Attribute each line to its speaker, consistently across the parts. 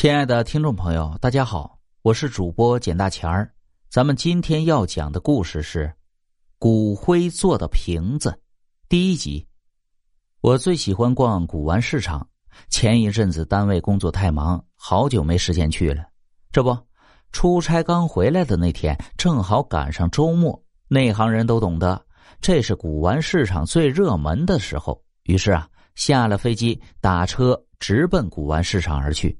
Speaker 1: 亲爱的听众朋友，大家好，我是主播简大钱儿。咱们今天要讲的故事是《骨灰做的瓶子》第一集。我最喜欢逛古玩市场。前一阵子单位工作太忙，好久没时间去了。这不，出差刚回来的那天，正好赶上周末。内行人都懂得，这是古玩市场最热门的时候。于是啊，下了飞机，打车直奔古玩市场而去。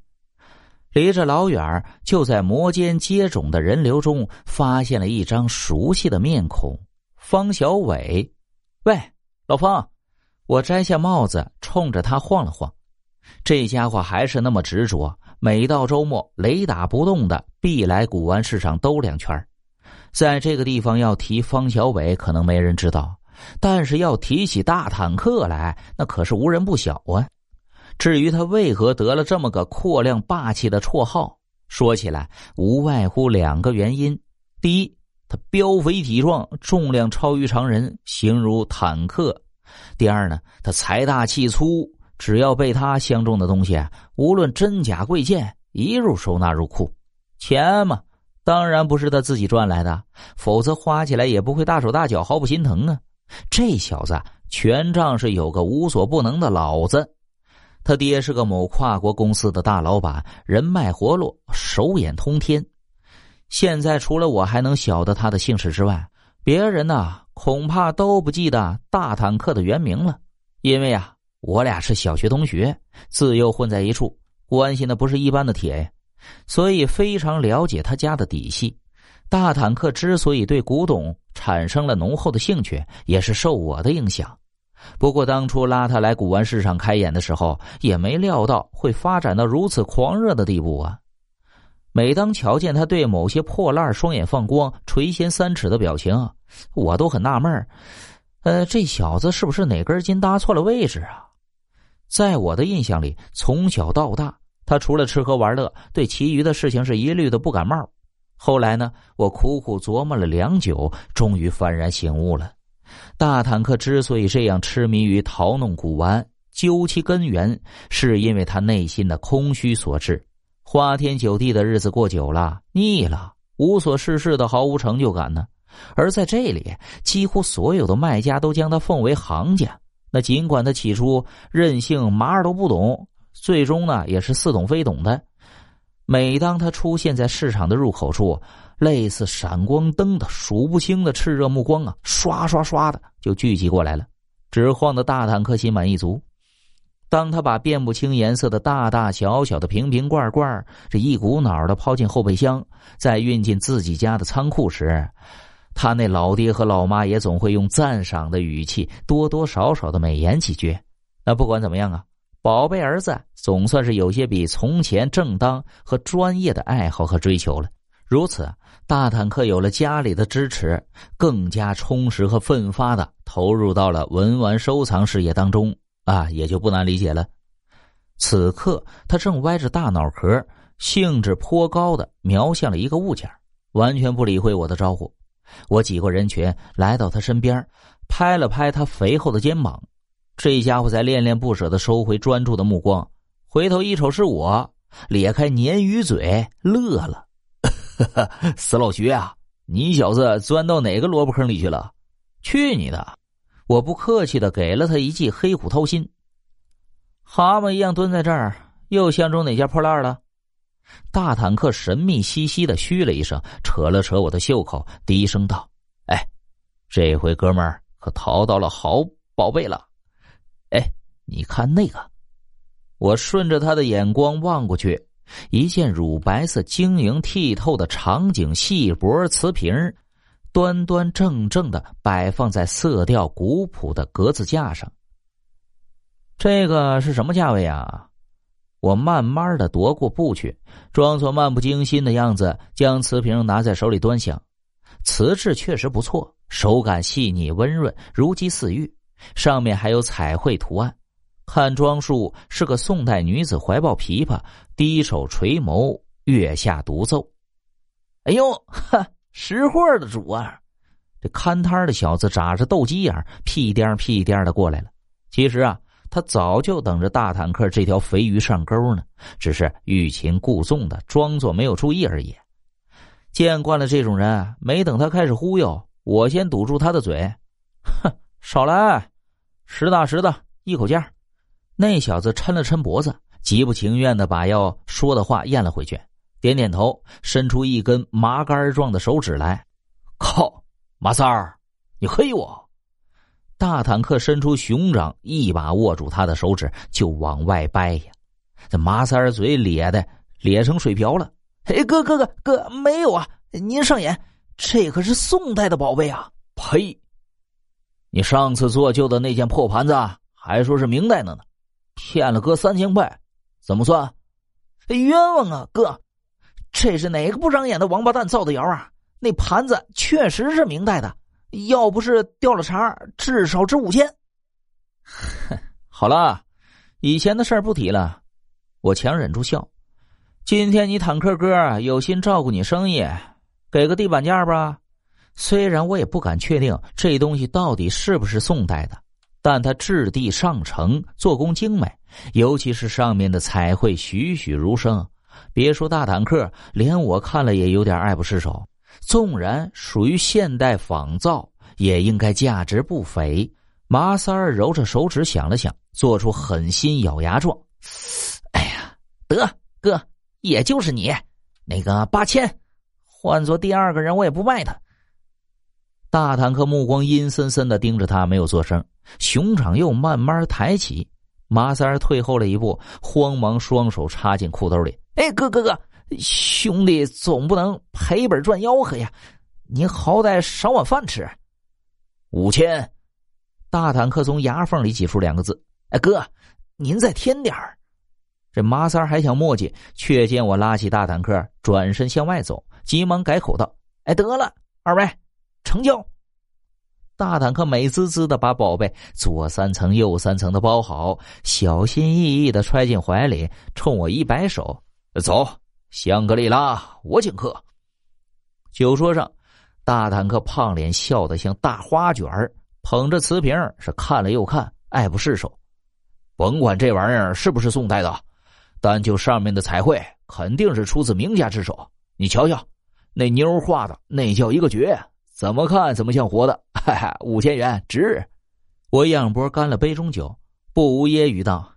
Speaker 1: 离着老远，就在摩肩接踵的人流中，发现了一张熟悉的面孔——方小伟。喂，老方！我摘下帽子，冲着他晃了晃。这家伙还是那么执着，每到周末雷打不动的必来古玩市场兜两圈。在这个地方要提方小伟，可能没人知道。但是要提起大坦克来，那可是无人不晓啊。至于他为何得了这么个阔亮霸气的绰号，说起来无外乎两个原因：第一，他膘肥体壮，重量超于常人，形如坦克；第二呢，他财大气粗，只要被他相中的东西，无论真假贵贱，一入收纳入库。钱嘛，当然不是他自己赚来的，否则花起来也不会大手大脚，毫不心疼啊。这小子权杖是有个无所不能的老子，他爹是个某跨国公司的大老板，人脉活络，手眼通天。现在除了我还能晓得他的姓氏之外，别人呢恐怕都不记得大坦克的原名了。因为啊，我俩是小学同学，自幼混在一处，关系那不是一般的铁，所以非常了解他家的底细。大坦克之所以对古董产生了浓厚的兴趣，也是受我的影响。不过当初拉他来古玩市场开眼的时候，也没料到会发展到如此狂热的地步啊！每当瞧见他对某些破烂双眼放光、垂涎三尺的表情，我都很纳闷呃，这小子是不是哪根筋搭错了位置啊？在我的印象里，从小到大，他除了吃喝玩乐，对其余的事情是一律的不感冒。后来呢，我苦苦琢磨了良久，终于幡然醒悟了。大坦克之所以这样痴迷于淘弄古玩，究其根源，是因为他内心的空虚所致。花天酒地的日子过久了，腻了，无所事事的毫无成就感呢。而在这里，几乎所有的卖家都将他奉为行家。那尽管他起初任性，嘛儿都不懂，最终呢，也是似懂非懂的。每当他出现在市场的入口处，类似闪光灯的数不清的炽热目光啊，刷刷刷的就聚集过来了，只晃得大坦克心满意足。当他把辨不清颜色的大大小小的瓶瓶罐罐这一股脑的抛进后备箱，再运进自己家的仓库时，他那老爹和老妈也总会用赞赏的语气，多多少少的美言几句。那不管怎么样啊。宝贝儿子总算是有些比从前正当和专业的爱好和追求了。如此，大坦克有了家里的支持，更加充实和奋发的投入到了文玩收藏事业当中啊，也就不难理解了。此刻，他正歪着大脑壳，兴致颇高的瞄向了一个物件，完全不理会我的招呼。我挤过人群，来到他身边，拍了拍他肥厚的肩膀。这家伙在恋恋不舍的收回专注的目光，回头一瞅是我，咧开鲶鱼嘴乐了：“ 死老徐啊，你小子钻到哪个萝卜坑里去了？去你的！”我不客气的给了他一记黑虎掏心。蛤蟆一样蹲在这儿，又相中哪家破烂了？大坦克神秘兮兮的嘘了一声，扯了扯我的袖口，低声道：“哎，这回哥们儿可淘到了好宝贝了。”哎，你看那个！我顺着他的眼光望过去，一件乳白色、晶莹剔透的长颈细脖瓷瓶，端端正正的摆放在色调古朴的格子架上。这个是什么价位啊？我慢慢的踱过步去，装作漫不经心的样子，将瓷瓶拿在手里端详。瓷质确实不错，手感细腻温润，如鸡似玉。上面还有彩绘图案，看装束是个宋代女子怀抱琵琶，低首垂眸，月下独奏。哎呦，哈，识货的主啊！这看摊的小子眨着斗鸡眼，屁颠屁颠的过来了。其实啊，他早就等着大坦克这条肥鱼上钩呢，只是欲擒故纵的装作没有注意而已。见惯了这种人，没等他开始忽悠，我先堵住他的嘴。哼，少来，实打实的一口价。那小子抻了抻脖子，极不情愿的把要说的话咽了回去，点点头，伸出一根麻杆状的手指来。靠，马三儿，你黑我！大坦克伸出熊掌，一把握住他的手指就往外掰呀。这马三儿嘴咧的咧成水瓢了。哎，哥哥哥哥，没有啊！您上眼，这可是宋代的宝贝啊！呸！你上次做旧的那件破盘子，还说是明代的呢，骗了哥三千块，怎么算？冤枉啊，哥！这是哪个不长眼的王八蛋造的谣啊？那盘子确实是明代的，要不是掉了茬，至少值五千。好了，以前的事儿不提了，我强忍住笑。今天你坦克哥有心照顾你生意，给个地板价吧。虽然我也不敢确定这东西到底是不是宋代的，但它质地上乘，做工精美，尤其是上面的彩绘栩栩如生。别说大坦克，连我看了也有点爱不释手。纵然属于现代仿造，也应该价值不菲。麻三儿揉着手指想了想，做出狠心咬牙状：“哎呀，得哥。”也就是你，那个八千，换做第二个人我也不卖他。大坦克目光阴森森的盯着他，没有做声。熊掌又慢慢抬起，马三儿退后了一步，慌忙双手插进裤兜里。哎，哥哥哥，兄弟总不能赔本赚吆喝呀！你好歹赏碗饭吃。五千，大坦克从牙缝里挤出两个字：“哎，哥，您再添点儿。”这马三还想磨叽，却见我拉起大坦克，转身向外走，急忙改口道：“哎，得了，二位，成交。”大坦克美滋滋的把宝贝左三层右三层的包好，小心翼翼的揣进怀里，冲我一摆手：“走，香格里拉，我请客。”酒桌上，大坦克胖脸笑得像大花卷儿捧着瓷瓶是看了又看，爱不释手。甭管这玩意儿是不是宋代的。单就上面的彩绘，肯定是出自名家之手。你瞧瞧，那妞画的那叫一个绝，怎么看怎么像活的。哈哈，五千元值。我仰脖干了杯中酒，不无揶揄道：“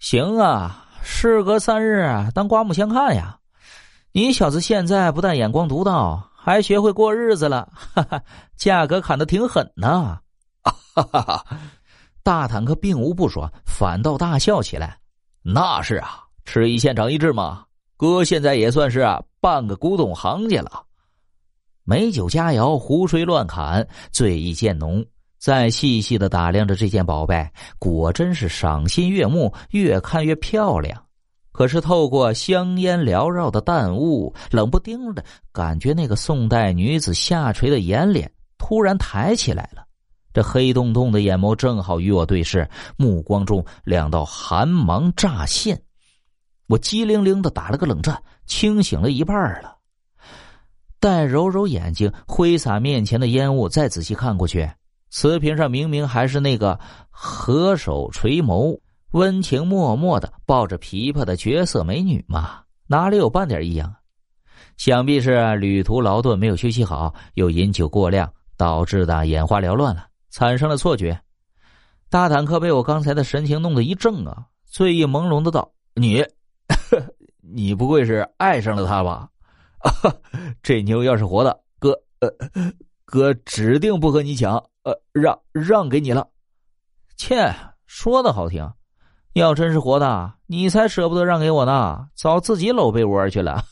Speaker 1: 行啊，事隔三日，当刮目相看呀。你小子现在不但眼光独到，还学会过日子了。哈哈，价格砍的挺狠呐。”哈哈哈，大坦克并无不爽，反倒大笑起来。那是啊。吃一堑长一智嘛，哥现在也算是半个古董行家了。美酒佳肴，胡吹乱侃，醉意渐浓。再细细的打量着这件宝贝，果真是赏心悦目，越看越漂亮。可是透过香烟缭绕的淡雾，冷不丁的感觉，那个宋代女子下垂的眼脸突然抬起来了。这黑洞洞的眼眸正好与我对视，目光中两道寒芒乍现。我机灵灵的打了个冷战，清醒了一半了。但揉揉眼睛，挥洒面前的烟雾，再仔细看过去，瓷瓶上明明还是那个合手垂眸、温情脉脉的抱着琵琶的绝色美女嘛，哪里有半点异样啊？想必是旅途劳顿，没有休息好，又饮酒过量，导致的眼花缭乱了，产生了错觉。大坦克被我刚才的神情弄得一怔啊，醉意朦胧的道：“你。”你不会是爱上了他吧？啊 这妞要是活的，哥，呃，哥指定不和你抢，呃，让让给你了。切，说的好听，要真是活的，你才舍不得让给我呢，早自己搂被窝去了。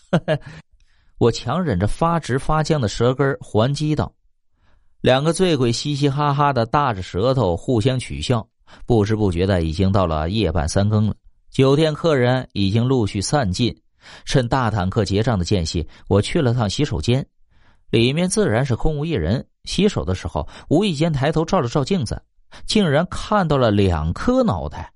Speaker 1: 我强忍着发直发僵的舌根还击道：“两个醉鬼嘻嘻哈哈的大着舌头互相取笑，不知不觉的已经到了夜半三更了。”酒店客人已经陆续散尽，趁大坦克结账的间隙，我去了趟洗手间，里面自然是空无一人。洗手的时候，无意间抬头照了照镜子，竟然看到了两颗脑袋。